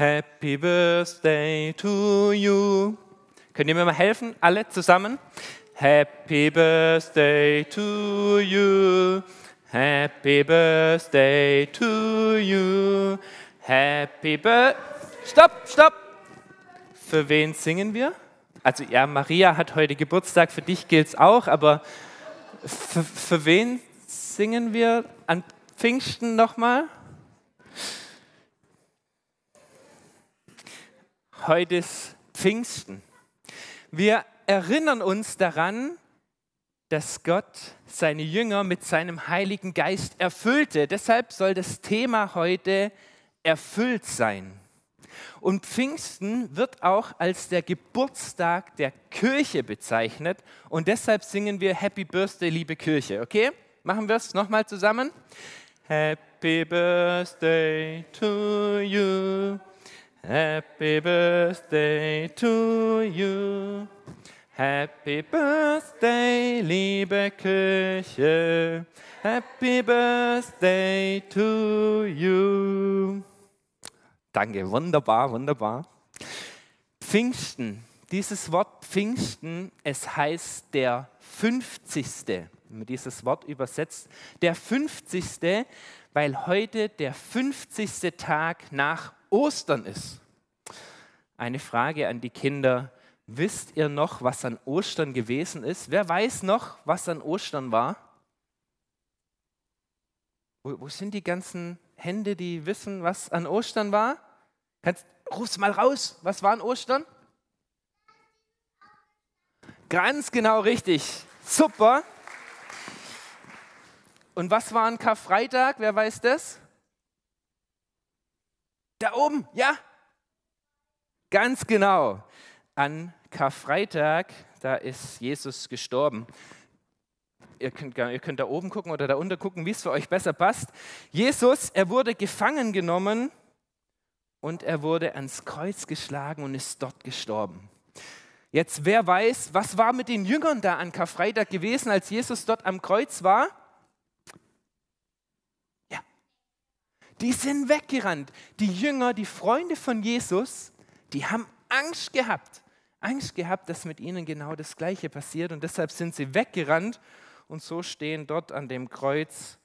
Happy Birthday to you. Könnt ihr mir mal helfen, alle zusammen? Happy Birthday to you. Happy Birthday to you. Happy Birthday. Stopp, stopp. Für wen singen wir? Also ja, Maria hat heute Geburtstag, für dich gilt es auch, aber für, für wen singen wir an Pfingsten nochmal? Heute ist Pfingsten. Wir erinnern uns daran, dass Gott seine Jünger mit seinem Heiligen Geist erfüllte. Deshalb soll das Thema heute erfüllt sein. Und Pfingsten wird auch als der Geburtstag der Kirche bezeichnet. Und deshalb singen wir Happy Birthday, liebe Kirche. Okay? Machen wir es nochmal zusammen? Happy Birthday to you. Happy Birthday to you. Happy Birthday, liebe Kirche. Happy Birthday to you. Danke, wunderbar, wunderbar. Pfingsten, dieses Wort Pfingsten, es heißt der 50. Wenn man dieses Wort übersetzt, der 50. weil heute der 50. Tag nach Ostern ist. Eine Frage an die Kinder. Wisst ihr noch, was an Ostern gewesen ist? Wer weiß noch, was an Ostern war? Wo, wo sind die ganzen Hände, die wissen, was an Ostern war? Kannst, ruf's mal raus. Was war an Ostern? Ganz genau richtig. Super. Und was war an Karfreitag? Wer weiß das? Da oben, ja? Ganz genau. An Karfreitag, da ist Jesus gestorben. Ihr könnt, ihr könnt da oben gucken oder da unten gucken, wie es für euch besser passt. Jesus, er wurde gefangen genommen und er wurde ans Kreuz geschlagen und ist dort gestorben. Jetzt, wer weiß, was war mit den Jüngern da an Karfreitag gewesen, als Jesus dort am Kreuz war? Die sind weggerannt. Die Jünger, die Freunde von Jesus, die haben Angst gehabt. Angst gehabt, dass mit ihnen genau das Gleiche passiert und deshalb sind sie weggerannt und so stehen dort an dem Kreuz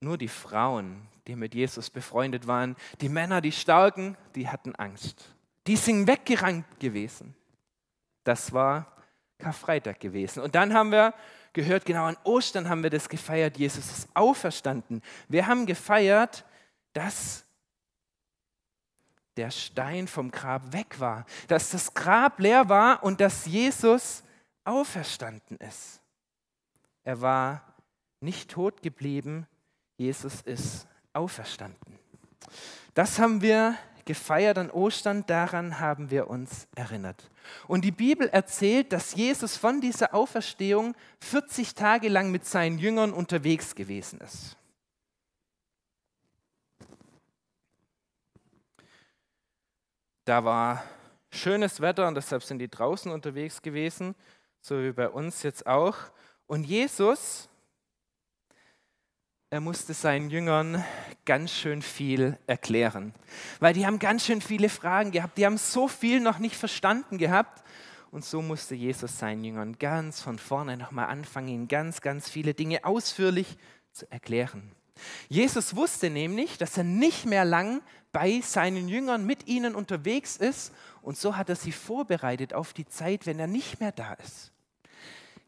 nur die Frauen, die mit Jesus befreundet waren. Die Männer, die Starken, die hatten Angst. Die sind weggerannt gewesen. Das war Karfreitag gewesen. Und dann haben wir gehört, genau an Ostern haben wir das gefeiert, Jesus ist auferstanden. Wir haben gefeiert, dass der Stein vom Grab weg war, dass das Grab leer war und dass Jesus auferstanden ist. Er war nicht tot geblieben, Jesus ist auferstanden. Das haben wir gefeiert an Ostern, daran haben wir uns erinnert. Und die Bibel erzählt, dass Jesus von dieser Auferstehung 40 Tage lang mit seinen Jüngern unterwegs gewesen ist. Da war schönes Wetter und deshalb sind die draußen unterwegs gewesen, so wie bei uns jetzt auch. Und Jesus, er musste seinen Jüngern ganz schön viel erklären, weil die haben ganz schön viele Fragen gehabt, die haben so viel noch nicht verstanden gehabt. Und so musste Jesus seinen Jüngern ganz von vorne nochmal anfangen, ihnen ganz, ganz viele Dinge ausführlich zu erklären. Jesus wusste nämlich, dass er nicht mehr lang bei seinen Jüngern mit ihnen unterwegs ist und so hat er sie vorbereitet auf die Zeit, wenn er nicht mehr da ist.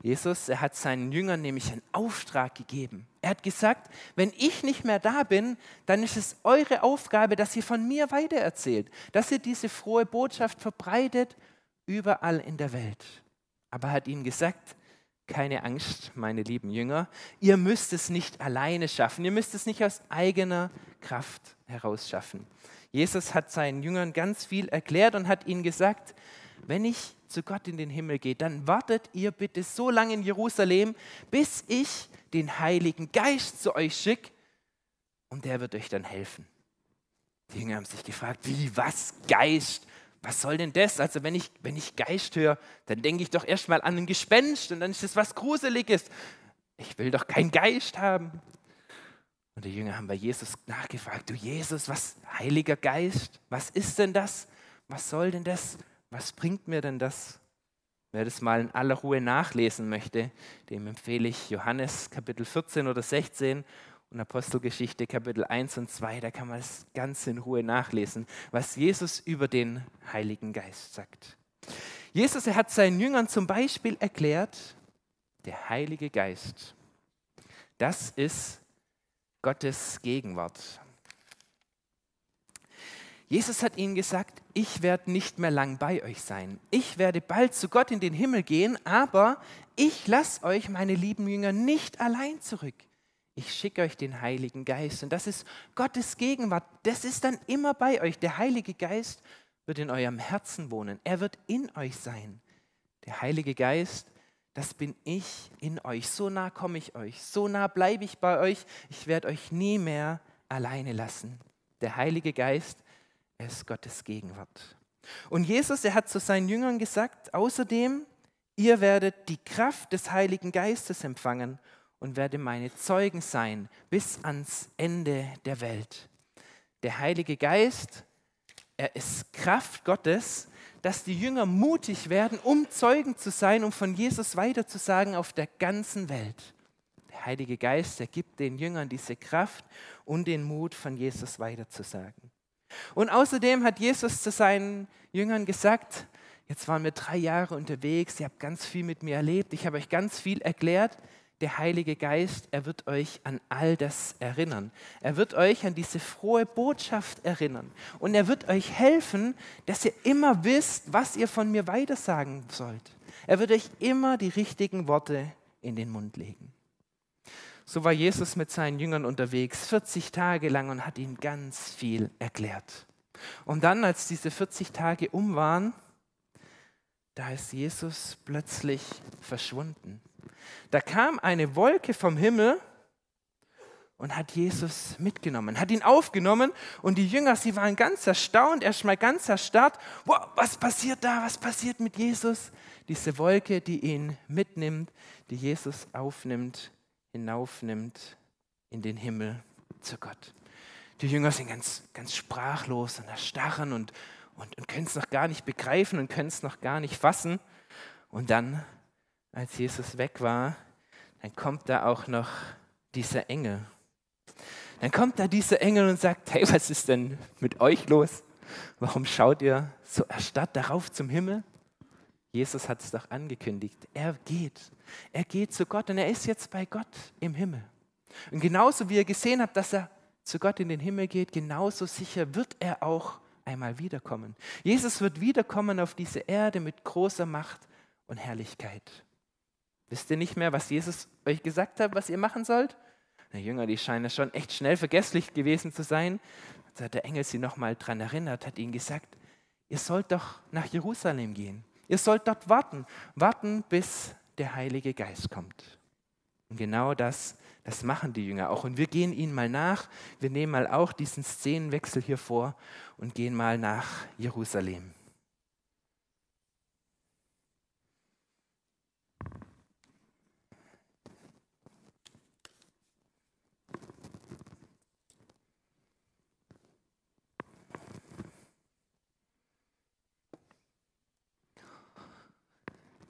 Jesus, er hat seinen Jüngern nämlich einen Auftrag gegeben. Er hat gesagt, wenn ich nicht mehr da bin, dann ist es eure Aufgabe, dass ihr von mir weitererzählt, dass ihr diese frohe Botschaft verbreitet überall in der Welt. Aber er hat ihnen gesagt, keine Angst, meine lieben Jünger, ihr müsst es nicht alleine schaffen, ihr müsst es nicht aus eigener Kraft heraus schaffen. Jesus hat seinen Jüngern ganz viel erklärt und hat ihnen gesagt, wenn ich zu Gott in den Himmel gehe, dann wartet ihr bitte so lange in Jerusalem, bis ich den Heiligen Geist zu euch schicke und der wird euch dann helfen. Die Jünger haben sich gefragt, wie, was, Geist? Was soll denn das? Also wenn ich, wenn ich Geist höre, dann denke ich doch erstmal an ein Gespenst und dann ist das was Gruseliges. Ich will doch keinen Geist haben. Und die Jünger haben bei Jesus nachgefragt, du Jesus, was, Heiliger Geist, was ist denn das? Was soll denn das? Was bringt mir denn das? Wer das mal in aller Ruhe nachlesen möchte, dem empfehle ich Johannes Kapitel 14 oder 16 und Apostelgeschichte Kapitel 1 und 2. Da kann man es ganz in Ruhe nachlesen, was Jesus über den Heiligen Geist sagt. Jesus er hat seinen Jüngern zum Beispiel erklärt, der Heilige Geist, das ist Gottes Gegenwart. Jesus hat ihnen gesagt, ich werde nicht mehr lang bei euch sein. Ich werde bald zu Gott in den Himmel gehen, aber ich lasse euch, meine lieben Jünger, nicht allein zurück. Ich schicke euch den Heiligen Geist. Und das ist Gottes Gegenwart. Das ist dann immer bei euch. Der Heilige Geist wird in eurem Herzen wohnen. Er wird in euch sein. Der Heilige Geist, das bin ich in euch. So nah komme ich euch. So nah bleibe ich bei euch. Ich werde euch nie mehr alleine lassen. Der Heilige Geist, ist Gottes Gegenwart. Und Jesus, er hat zu seinen Jüngern gesagt, außerdem, ihr werdet die Kraft des Heiligen Geistes empfangen und werdet meine Zeugen sein bis ans Ende der Welt. Der Heilige Geist, er ist Kraft Gottes, dass die Jünger mutig werden, um Zeugen zu sein, um von Jesus weiterzusagen auf der ganzen Welt. Der Heilige Geist, er gibt den Jüngern diese Kraft und den Mut, von Jesus weiterzusagen. Und außerdem hat Jesus zu seinen Jüngern gesagt, jetzt waren wir drei Jahre unterwegs, ihr habt ganz viel mit mir erlebt, ich habe euch ganz viel erklärt. Der Heilige Geist, er wird euch an all das erinnern. Er wird euch an diese frohe Botschaft erinnern. Und er wird euch helfen, dass ihr immer wisst, was ihr von mir weitersagen sollt. Er wird euch immer die richtigen Worte in den Mund legen. So war Jesus mit seinen Jüngern unterwegs, 40 Tage lang und hat ihnen ganz viel erklärt. Und dann, als diese 40 Tage um waren, da ist Jesus plötzlich verschwunden. Da kam eine Wolke vom Himmel und hat Jesus mitgenommen, hat ihn aufgenommen und die Jünger, sie waren ganz erstaunt, erstmal ganz erstarrt. Wow, was passiert da? Was passiert mit Jesus? Diese Wolke, die ihn mitnimmt, die Jesus aufnimmt hinaufnimmt in den Himmel zu Gott. Die Jünger sind ganz, ganz sprachlos und erstarren und, und, und können es noch gar nicht begreifen und können es noch gar nicht fassen. Und dann, als Jesus weg war, dann kommt da auch noch dieser Engel. Dann kommt da dieser Engel und sagt, hey, was ist denn mit euch los? Warum schaut ihr so erstarrt darauf zum Himmel? Jesus hat es doch angekündigt. Er geht. Er geht zu Gott und er ist jetzt bei Gott im Himmel. Und genauso wie ihr gesehen habt, dass er zu Gott in den Himmel geht, genauso sicher wird er auch einmal wiederkommen. Jesus wird wiederkommen auf diese Erde mit großer Macht und Herrlichkeit. Wisst ihr nicht mehr, was Jesus euch gesagt hat, was ihr machen sollt? Die Jünger, die scheinen schon echt schnell vergesslich gewesen zu sein. Als hat der Engel sie nochmal daran erinnert, hat ihnen gesagt, ihr sollt doch nach Jerusalem gehen. Ihr sollt dort warten, warten, bis der Heilige Geist kommt. Und genau das, das machen die Jünger auch. Und wir gehen ihnen mal nach. Wir nehmen mal auch diesen Szenenwechsel hier vor und gehen mal nach Jerusalem.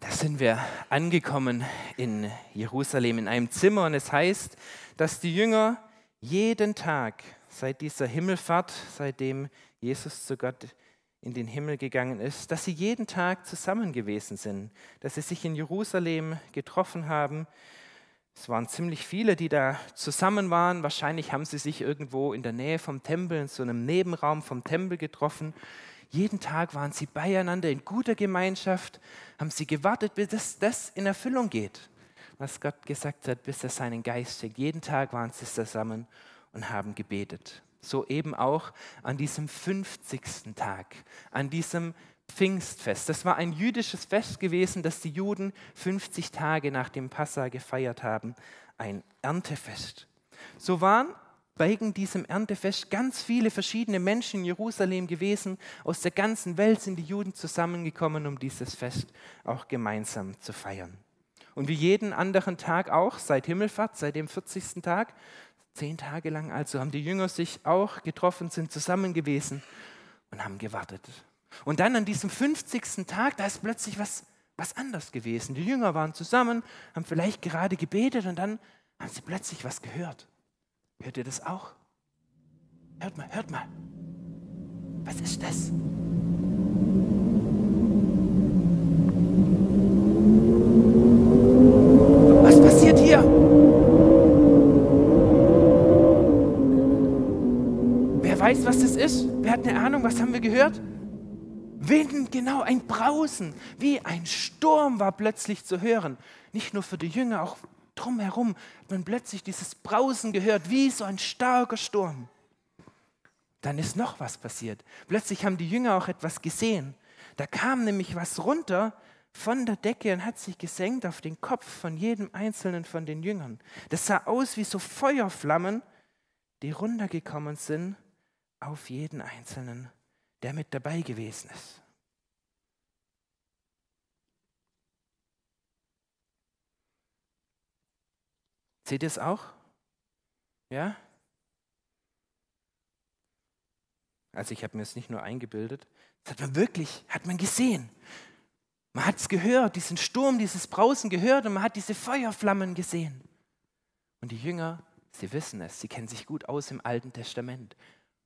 Da sind wir angekommen in Jerusalem in einem Zimmer und es heißt, dass die Jünger jeden Tag seit dieser Himmelfahrt, seitdem Jesus zu Gott in den Himmel gegangen ist, dass sie jeden Tag zusammen gewesen sind, dass sie sich in Jerusalem getroffen haben. Es waren ziemlich viele, die da zusammen waren. Wahrscheinlich haben sie sich irgendwo in der Nähe vom Tempel, in so einem Nebenraum vom Tempel getroffen. Jeden Tag waren sie beieinander in guter Gemeinschaft, haben sie gewartet, bis das in Erfüllung geht, was Gott gesagt hat, bis er seinen Geist schickt. Jeden Tag waren sie zusammen und haben gebetet. So eben auch an diesem 50. Tag, an diesem Pfingstfest. Das war ein jüdisches Fest gewesen, das die Juden 50 Tage nach dem Passa gefeiert haben, ein Erntefest. So waren wegen diesem Erntefest ganz viele verschiedene Menschen in Jerusalem gewesen. Aus der ganzen Welt sind die Juden zusammengekommen, um dieses Fest auch gemeinsam zu feiern. Und wie jeden anderen Tag auch, seit Himmelfahrt, seit dem 40. Tag, Zehn Tage lang also haben die Jünger sich auch getroffen, sind zusammen gewesen und haben gewartet. Und dann an diesem 50. Tag, da ist plötzlich was, was anders gewesen. Die Jünger waren zusammen, haben vielleicht gerade gebetet und dann haben sie plötzlich was gehört. Hört ihr das auch? Hört mal, hört mal. Was ist das? Was passiert hier? Wer weiß, was das ist? Wer hat eine Ahnung? Was haben wir gehört? Wind, genau, ein Brausen, wie ein Sturm war plötzlich zu hören. Nicht nur für die Jünger, auch drumherum hat man plötzlich dieses Brausen gehört, wie so ein starker Sturm. Dann ist noch was passiert. Plötzlich haben die Jünger auch etwas gesehen. Da kam nämlich was runter von der Decke und hat sich gesenkt auf den Kopf von jedem einzelnen von den Jüngern. Das sah aus wie so Feuerflammen, die runtergekommen sind auf jeden einzelnen, der mit dabei gewesen ist. Seht ihr es auch? Ja? Also ich habe mir es nicht nur eingebildet, das hat man wirklich, hat man gesehen. Man hat es gehört, diesen Sturm, dieses Brausen gehört und man hat diese Feuerflammen gesehen. Und die Jünger, sie wissen es, sie kennen sich gut aus im Alten Testament.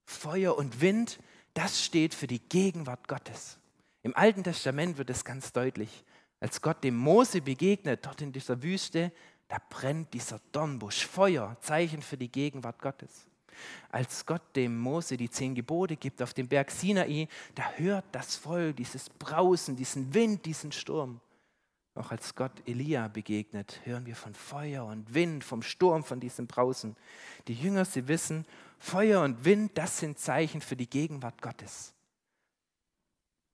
Feuer und Wind, das steht für die Gegenwart Gottes. Im Alten Testament wird es ganz deutlich. Als Gott dem Mose begegnet, dort in dieser Wüste, da brennt dieser Dornbusch, Feuer, Zeichen für die Gegenwart Gottes. Als Gott dem Mose die zehn Gebote gibt auf dem Berg Sinai, da hört das Volk dieses Brausen, diesen Wind, diesen Sturm. Auch als Gott Elia begegnet, hören wir von Feuer und Wind, vom Sturm, von diesem Brausen. Die Jünger, sie wissen, Feuer und Wind, das sind Zeichen für die Gegenwart Gottes.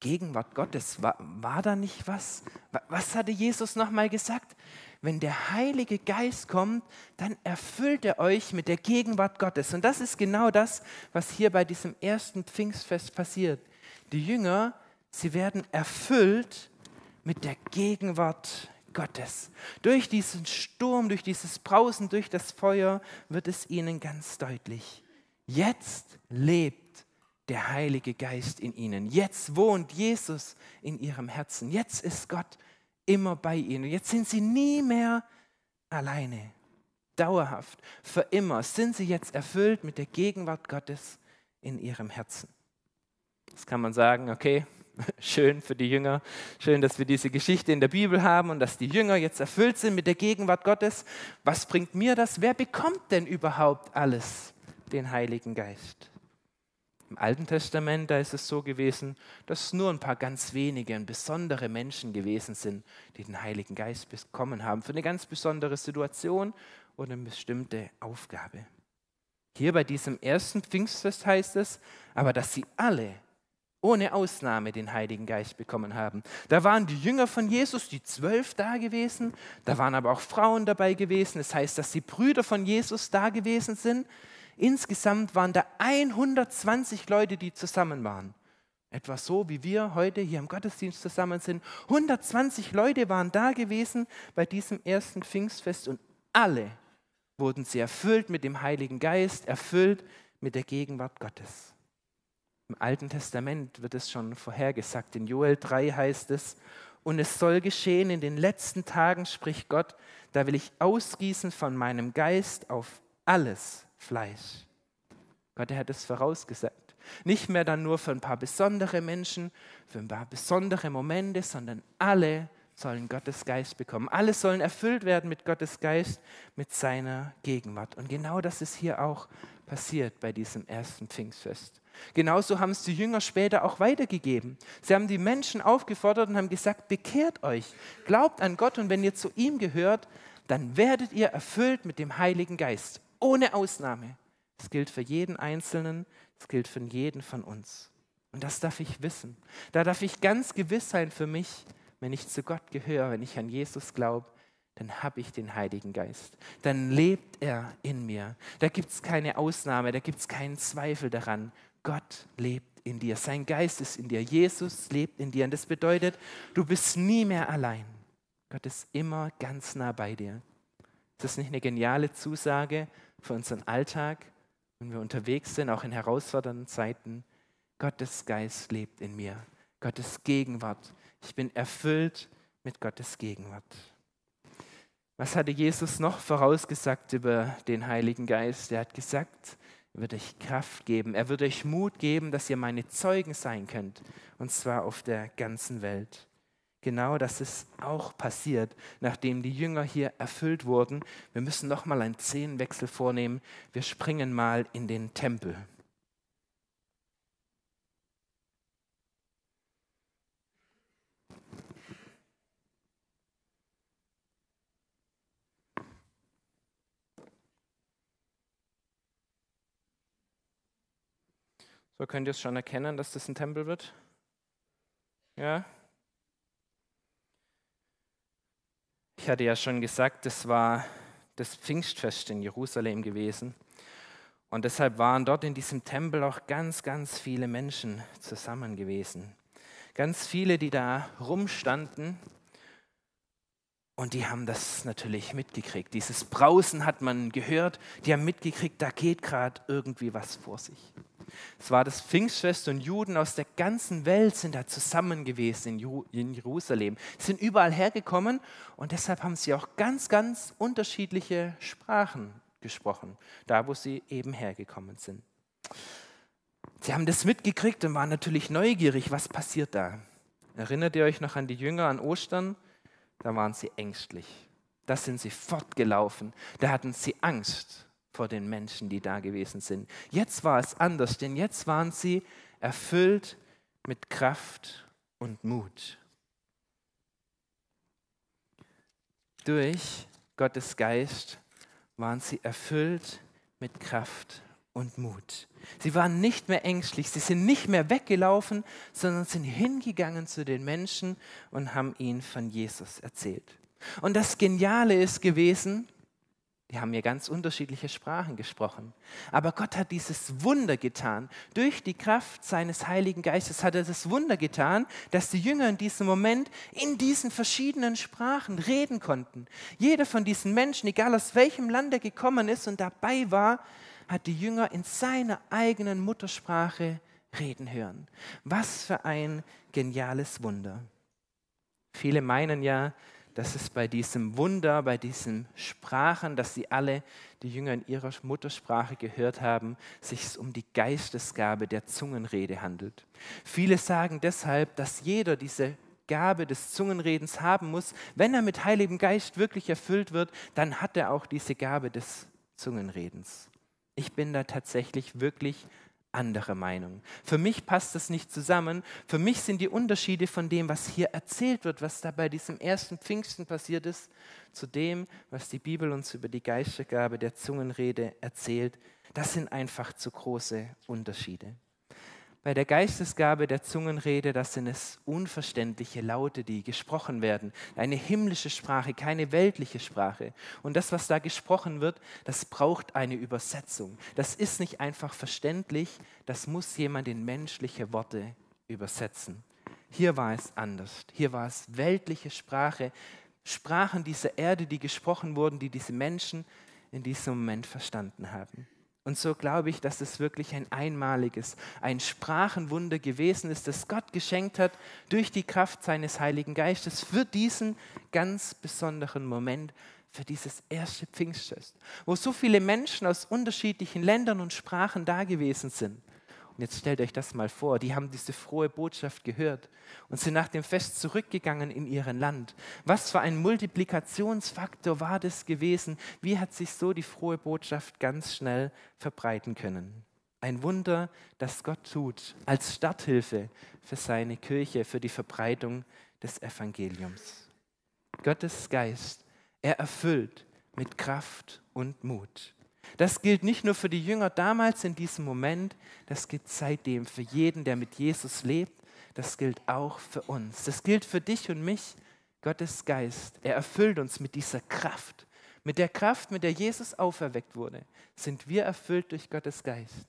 Gegenwart Gottes, war, war da nicht was? Was hatte Jesus nochmal gesagt? Wenn der Heilige Geist kommt, dann erfüllt er euch mit der Gegenwart Gottes. Und das ist genau das, was hier bei diesem ersten Pfingstfest passiert. Die Jünger, sie werden erfüllt mit der Gegenwart Gottes. Durch diesen Sturm, durch dieses Brausen, durch das Feuer wird es ihnen ganz deutlich. Jetzt lebt der Heilige Geist in ihnen. Jetzt wohnt Jesus in ihrem Herzen. Jetzt ist Gott immer bei ihnen. Jetzt sind sie nie mehr alleine. Dauerhaft, für immer sind sie jetzt erfüllt mit der Gegenwart Gottes in ihrem Herzen. Das kann man sagen, okay, schön für die Jünger, schön, dass wir diese Geschichte in der Bibel haben und dass die Jünger jetzt erfüllt sind mit der Gegenwart Gottes. Was bringt mir das? Wer bekommt denn überhaupt alles? Den Heiligen Geist. Im Alten Testament, da ist es so gewesen, dass nur ein paar ganz wenige und besondere Menschen gewesen sind, die den Heiligen Geist bekommen haben für eine ganz besondere Situation oder eine bestimmte Aufgabe. Hier bei diesem ersten Pfingstfest heißt es, aber dass sie alle ohne Ausnahme den Heiligen Geist bekommen haben. Da waren die Jünger von Jesus, die zwölf da gewesen, da waren aber auch Frauen dabei gewesen. Das heißt, dass die Brüder von Jesus da gewesen sind. Insgesamt waren da 120 Leute, die zusammen waren. Etwa so, wie wir heute hier im Gottesdienst zusammen sind. 120 Leute waren da gewesen bei diesem ersten Pfingstfest und alle wurden sie erfüllt mit dem Heiligen Geist, erfüllt mit der Gegenwart Gottes. Im Alten Testament wird es schon vorhergesagt. In Joel 3 heißt es, und es soll geschehen in den letzten Tagen, spricht Gott, da will ich ausgießen von meinem Geist auf alles Fleisch. Gott, er hat es vorausgesagt. Nicht mehr dann nur für ein paar besondere Menschen, für ein paar besondere Momente, sondern alle sollen Gottes Geist bekommen. Alle sollen erfüllt werden mit Gottes Geist, mit seiner Gegenwart. Und genau das ist hier auch passiert bei diesem ersten Pfingstfest. Genauso haben es die Jünger später auch weitergegeben. Sie haben die Menschen aufgefordert und haben gesagt, bekehrt euch, glaubt an Gott und wenn ihr zu ihm gehört, dann werdet ihr erfüllt mit dem Heiligen Geist ohne Ausnahme. Das gilt für jeden Einzelnen, das gilt für jeden von uns. Und das darf ich wissen. Da darf ich ganz gewiss sein für mich, wenn ich zu Gott gehöre, wenn ich an Jesus glaube, dann habe ich den Heiligen Geist. Dann lebt er in mir. Da gibt es keine Ausnahme, da gibt es keinen Zweifel daran. Gott lebt in dir. Sein Geist ist in dir. Jesus lebt in dir. Und das bedeutet, du bist nie mehr allein. Gott ist immer ganz nah bei dir. Ist das nicht eine geniale Zusage für unseren Alltag, wenn wir unterwegs sind, auch in herausfordernden Zeiten. Gottes Geist lebt in mir. Gottes Gegenwart. Ich bin erfüllt mit Gottes Gegenwart. Was hatte Jesus noch vorausgesagt über den Heiligen Geist? Er hat gesagt, er wird euch Kraft geben, er wird euch Mut geben, dass ihr meine Zeugen sein könnt, und zwar auf der ganzen Welt. Genau das ist auch passiert, nachdem die Jünger hier erfüllt wurden. Wir müssen noch mal einen Szenenwechsel vornehmen. Wir springen mal in den Tempel. So könnt ihr es schon erkennen, dass das ein Tempel wird? Ja? Ich hatte ja schon gesagt, das war das Pfingstfest in Jerusalem gewesen. Und deshalb waren dort in diesem Tempel auch ganz, ganz viele Menschen zusammen gewesen. Ganz viele, die da rumstanden und die haben das natürlich mitgekriegt. Dieses Brausen hat man gehört. Die haben mitgekriegt, da geht gerade irgendwie was vor sich. Es war das Pfingstfest und Juden aus der ganzen Welt sind da zusammen gewesen in, Jerusalem. Sie sind überall hergekommen und deshalb haben sie auch ganz, ganz unterschiedliche Sprachen gesprochen, da wo sie eben hergekommen sind. Sie haben das mitgekriegt und waren natürlich neugierig, was passiert da. Erinnert ihr euch noch an die Jünger an Ostern? da waren sie ängstlich. Da sind sie fortgelaufen. Da hatten sie Angst vor den Menschen, die da gewesen sind. Jetzt war es anders, denn jetzt waren sie erfüllt mit Kraft und Mut. Durch Gottes Geist waren sie erfüllt mit Kraft und Mut. Sie waren nicht mehr ängstlich, sie sind nicht mehr weggelaufen, sondern sind hingegangen zu den Menschen und haben ihnen von Jesus erzählt. Und das Geniale ist gewesen, die haben ja ganz unterschiedliche Sprachen gesprochen. Aber Gott hat dieses Wunder getan. Durch die Kraft seines Heiligen Geistes hat er das Wunder getan, dass die Jünger in diesem Moment in diesen verschiedenen Sprachen reden konnten. Jeder von diesen Menschen, egal aus welchem Land er gekommen ist und dabei war, hat die Jünger in seiner eigenen Muttersprache reden hören. Was für ein geniales Wunder. Viele meinen ja, dass es bei diesem Wunder, bei diesen Sprachen, dass sie alle die Jünger in ihrer Muttersprache gehört haben, sich um die Geistesgabe der Zungenrede handelt. Viele sagen deshalb, dass jeder diese Gabe des Zungenredens haben muss. Wenn er mit Heiligem Geist wirklich erfüllt wird, dann hat er auch diese Gabe des Zungenredens. Ich bin da tatsächlich wirklich anderer Meinung. Für mich passt das nicht zusammen. Für mich sind die Unterschiede von dem, was hier erzählt wird, was da bei diesem ersten Pfingsten passiert ist, zu dem, was die Bibel uns über die Geistergabe der Zungenrede erzählt, das sind einfach zu große Unterschiede. Bei der Geistesgabe der Zungenrede, das sind es unverständliche Laute, die gesprochen werden. Eine himmlische Sprache, keine weltliche Sprache. Und das, was da gesprochen wird, das braucht eine Übersetzung. Das ist nicht einfach verständlich, das muss jemand in menschliche Worte übersetzen. Hier war es anders. Hier war es weltliche Sprache, Sprachen dieser Erde, die gesprochen wurden, die diese Menschen in diesem Moment verstanden haben. Und so glaube ich, dass es wirklich ein einmaliges, ein Sprachenwunder gewesen ist, das Gott geschenkt hat durch die Kraft seines Heiligen Geistes für diesen ganz besonderen Moment, für dieses erste Pfingstfest, wo so viele Menschen aus unterschiedlichen Ländern und Sprachen da gewesen sind. Und jetzt stellt euch das mal vor, die haben diese frohe Botschaft gehört und sind nach dem Fest zurückgegangen in ihren Land. Was für ein Multiplikationsfaktor war das gewesen? Wie hat sich so die frohe Botschaft ganz schnell verbreiten können? Ein Wunder, das Gott tut als Starthilfe für seine Kirche, für die Verbreitung des Evangeliums. Gottes Geist, er erfüllt mit Kraft und Mut. Das gilt nicht nur für die Jünger damals in diesem Moment, das gilt seitdem für jeden, der mit Jesus lebt. Das gilt auch für uns. Das gilt für dich und mich. Gottes Geist, er erfüllt uns mit dieser Kraft. Mit der Kraft, mit der Jesus auferweckt wurde, sind wir erfüllt durch Gottes Geist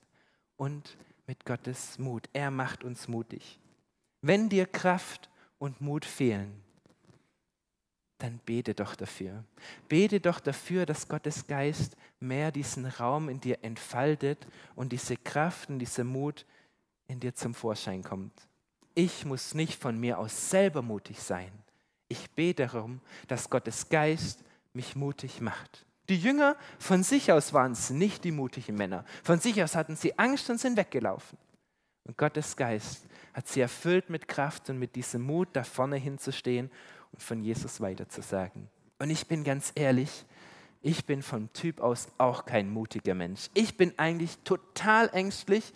und mit Gottes Mut. Er macht uns mutig. Wenn dir Kraft und Mut fehlen, dann bete doch dafür. Bete doch dafür, dass Gottes Geist mehr diesen Raum in dir entfaltet und diese Kraft und dieser Mut in dir zum Vorschein kommt. Ich muss nicht von mir aus selber mutig sein. Ich bete darum, dass Gottes Geist mich mutig macht. Die Jünger von sich aus waren es nicht die mutigen Männer. Von sich aus hatten sie Angst und sind weggelaufen. Und Gottes Geist hat sie erfüllt mit Kraft und mit diesem Mut, da vorne hinzustehen und von Jesus weiterzusagen. Und ich bin ganz ehrlich, ich bin vom Typ aus auch kein mutiger Mensch. Ich bin eigentlich total ängstlich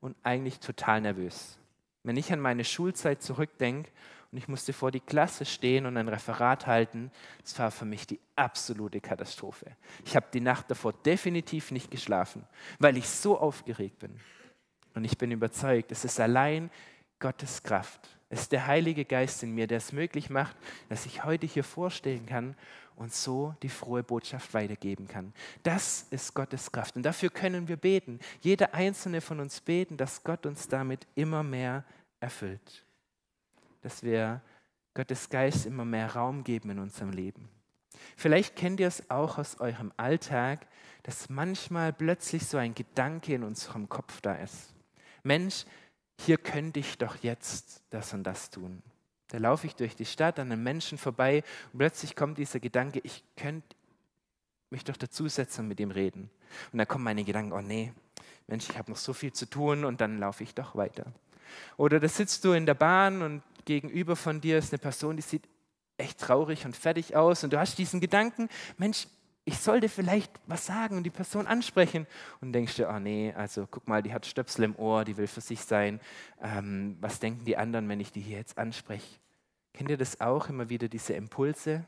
und eigentlich total nervös. Wenn ich an meine Schulzeit zurückdenke und ich musste vor die Klasse stehen und ein Referat halten. Das war für mich die absolute Katastrophe. Ich habe die Nacht davor definitiv nicht geschlafen, weil ich so aufgeregt bin. Und ich bin überzeugt, es ist allein Gottes Kraft. Es ist der Heilige Geist in mir, der es möglich macht, dass ich heute hier vorstellen kann und so die frohe Botschaft weitergeben kann. Das ist Gottes Kraft. Und dafür können wir beten. Jeder einzelne von uns beten, dass Gott uns damit immer mehr erfüllt dass wir Gottes Geist immer mehr Raum geben in unserem Leben. Vielleicht kennt ihr es auch aus eurem Alltag, dass manchmal plötzlich so ein Gedanke in unserem Kopf da ist. Mensch, hier könnte ich doch jetzt das und das tun. Da laufe ich durch die Stadt an einem Menschen vorbei und plötzlich kommt dieser Gedanke, ich könnte mich doch dazusetzen und mit ihm reden. Und dann kommen meine Gedanken, oh nee, Mensch, ich habe noch so viel zu tun und dann laufe ich doch weiter. Oder da sitzt du in der Bahn und gegenüber von dir ist eine Person, die sieht echt traurig und fertig aus und du hast diesen Gedanken, Mensch, ich sollte vielleicht was sagen und die Person ansprechen und denkst dir, oh nee, also guck mal, die hat Stöpsel im Ohr, die will für sich sein. Ähm, was denken die anderen, wenn ich die hier jetzt anspreche? Kennt ihr das auch immer wieder, diese Impulse?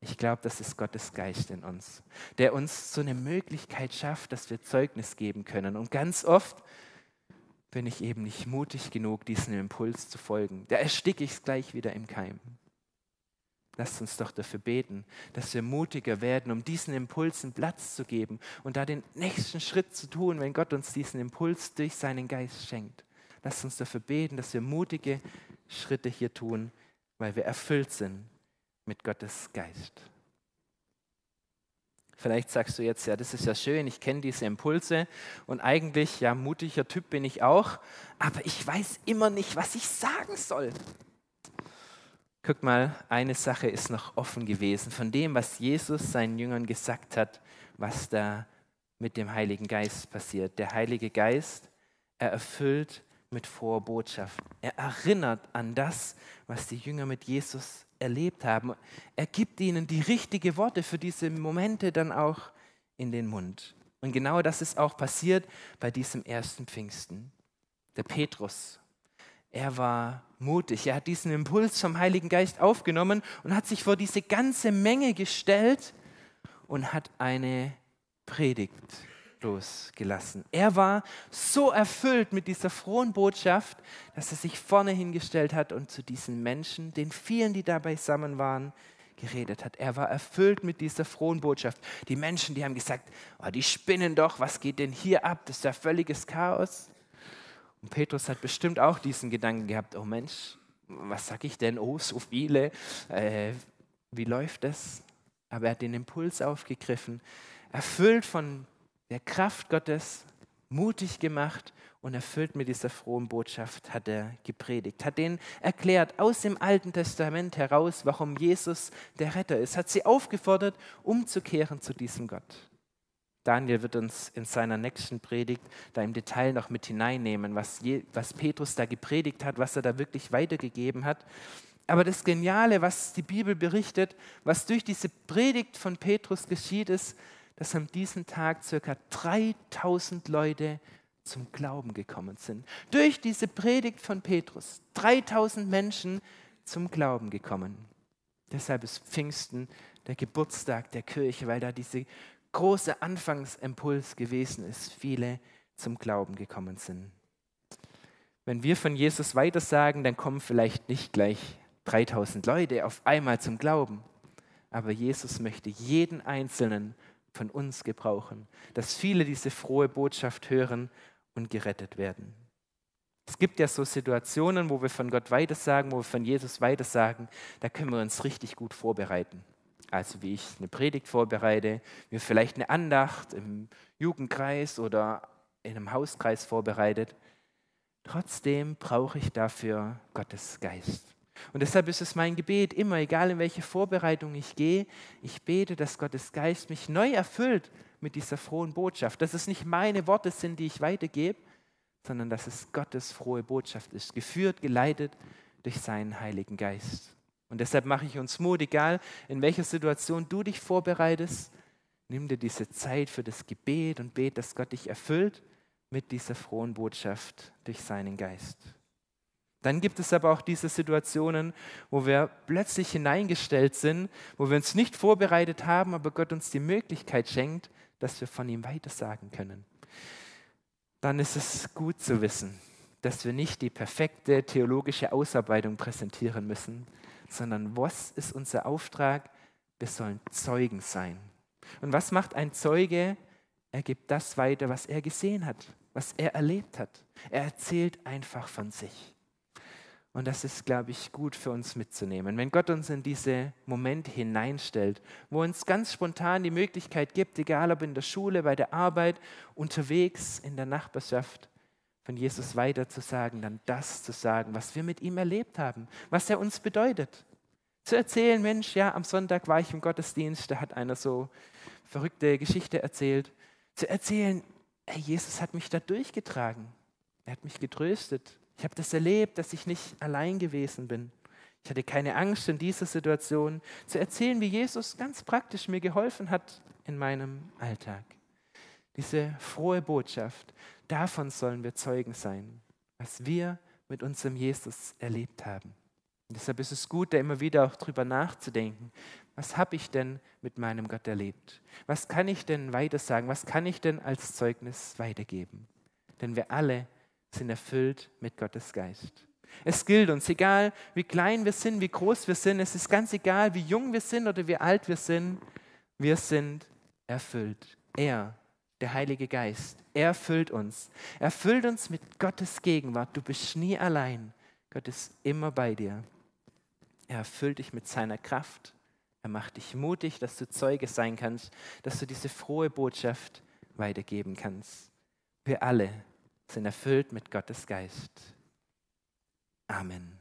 Ich glaube, das ist Gottes Geist in uns, der uns so eine Möglichkeit schafft, dass wir Zeugnis geben können. Und ganz oft bin ich eben nicht mutig genug, diesem Impuls zu folgen. Da ersticke ich es gleich wieder im Keim. Lasst uns doch dafür beten, dass wir mutiger werden, um diesen Impulsen Platz zu geben und da den nächsten Schritt zu tun, wenn Gott uns diesen Impuls durch seinen Geist schenkt. Lasst uns dafür beten, dass wir mutige Schritte hier tun, weil wir erfüllt sind mit Gottes Geist. Vielleicht sagst du jetzt, ja, das ist ja schön, ich kenne diese Impulse und eigentlich, ja, mutiger Typ bin ich auch, aber ich weiß immer nicht, was ich sagen soll. Guck mal, eine Sache ist noch offen gewesen von dem, was Jesus seinen Jüngern gesagt hat, was da mit dem Heiligen Geist passiert. Der Heilige Geist, er erfüllt mit froher. Er erinnert an das, was die Jünger mit Jesus erlebt haben. Er gibt ihnen die richtigen Worte für diese Momente dann auch in den Mund. Und genau das ist auch passiert bei diesem ersten Pfingsten. Der Petrus, er war mutig. Er hat diesen Impuls vom Heiligen Geist aufgenommen und hat sich vor diese ganze Menge gestellt und hat eine Predigt losgelassen. Er war so erfüllt mit dieser frohen Botschaft, dass er sich vorne hingestellt hat und zu diesen Menschen, den vielen, die da beisammen waren, geredet hat. Er war erfüllt mit dieser frohen Botschaft. Die Menschen, die haben gesagt, oh, die spinnen doch, was geht denn hier ab? Das ist ja völliges Chaos. Und Petrus hat bestimmt auch diesen Gedanken gehabt, oh Mensch, was sag ich denn? Oh, so viele. Äh, wie läuft das? Aber er hat den Impuls aufgegriffen, erfüllt von der Kraft Gottes mutig gemacht und erfüllt mit dieser frohen Botschaft hat er gepredigt, hat denen erklärt aus dem Alten Testament heraus, warum Jesus der Retter ist, hat sie aufgefordert, umzukehren zu diesem Gott. Daniel wird uns in seiner nächsten Predigt da im Detail noch mit hineinnehmen, was, je, was Petrus da gepredigt hat, was er da wirklich weitergegeben hat. Aber das Geniale, was die Bibel berichtet, was durch diese Predigt von Petrus geschieht, ist, dass an diesem Tag circa 3000 Leute zum Glauben gekommen sind. Durch diese Predigt von Petrus. 3000 Menschen zum Glauben gekommen. Deshalb ist Pfingsten der Geburtstag der Kirche, weil da dieser große Anfangsimpuls gewesen ist, viele zum Glauben gekommen sind. Wenn wir von Jesus weitersagen, dann kommen vielleicht nicht gleich 3000 Leute auf einmal zum Glauben. Aber Jesus möchte jeden Einzelnen von uns gebrauchen, dass viele diese frohe Botschaft hören und gerettet werden. Es gibt ja so Situationen, wo wir von Gott weitersagen, wo wir von Jesus weitersagen, da können wir uns richtig gut vorbereiten. Also wie ich eine Predigt vorbereite, mir vielleicht eine Andacht im Jugendkreis oder in einem Hauskreis vorbereitet. Trotzdem brauche ich dafür Gottes Geist. Und deshalb ist es mein Gebet immer, egal in welche Vorbereitung ich gehe, ich bete, dass Gottes Geist mich neu erfüllt mit dieser frohen Botschaft. Dass es nicht meine Worte sind, die ich weitergebe, sondern dass es Gottes frohe Botschaft ist, geführt, geleitet durch seinen Heiligen Geist. Und deshalb mache ich uns Mut, egal in welcher Situation du dich vorbereitest, nimm dir diese Zeit für das Gebet und bete, dass Gott dich erfüllt mit dieser frohen Botschaft durch seinen Geist. Dann gibt es aber auch diese Situationen, wo wir plötzlich hineingestellt sind, wo wir uns nicht vorbereitet haben, aber Gott uns die Möglichkeit schenkt, dass wir von ihm weitersagen können. Dann ist es gut zu wissen, dass wir nicht die perfekte theologische Ausarbeitung präsentieren müssen, sondern was ist unser Auftrag? Wir sollen Zeugen sein. Und was macht ein Zeuge? Er gibt das weiter, was er gesehen hat, was er erlebt hat. Er erzählt einfach von sich. Und das ist, glaube ich, gut für uns mitzunehmen. Wenn Gott uns in diese Momente hineinstellt, wo uns ganz spontan die Möglichkeit gibt, egal ob in der Schule, bei der Arbeit, unterwegs, in der Nachbarschaft, von Jesus weiterzusagen, dann das zu sagen, was wir mit ihm erlebt haben, was er uns bedeutet. Zu erzählen, Mensch, ja, am Sonntag war ich im Gottesdienst, da hat einer so verrückte Geschichte erzählt. Zu erzählen, hey, Jesus hat mich da durchgetragen. Er hat mich getröstet. Ich habe das erlebt, dass ich nicht allein gewesen bin. Ich hatte keine Angst in dieser Situation zu erzählen, wie Jesus ganz praktisch mir geholfen hat in meinem Alltag. Diese frohe Botschaft, davon sollen wir Zeugen sein, was wir mit unserem Jesus erlebt haben. Und deshalb ist es gut, da immer wieder auch drüber nachzudenken. Was habe ich denn mit meinem Gott erlebt? Was kann ich denn weitersagen? Was kann ich denn als Zeugnis weitergeben? Denn wir alle sind erfüllt mit Gottes Geist. Es gilt uns, egal wie klein wir sind, wie groß wir sind, es ist ganz egal, wie jung wir sind oder wie alt wir sind, wir sind erfüllt. Er, der Heilige Geist, er erfüllt uns. Er erfüllt uns mit Gottes Gegenwart. Du bist nie allein. Gott ist immer bei dir. Er erfüllt dich mit seiner Kraft. Er macht dich mutig, dass du Zeuge sein kannst, dass du diese frohe Botschaft weitergeben kannst. Wir alle sind erfüllt mit Gottes Geist. Amen.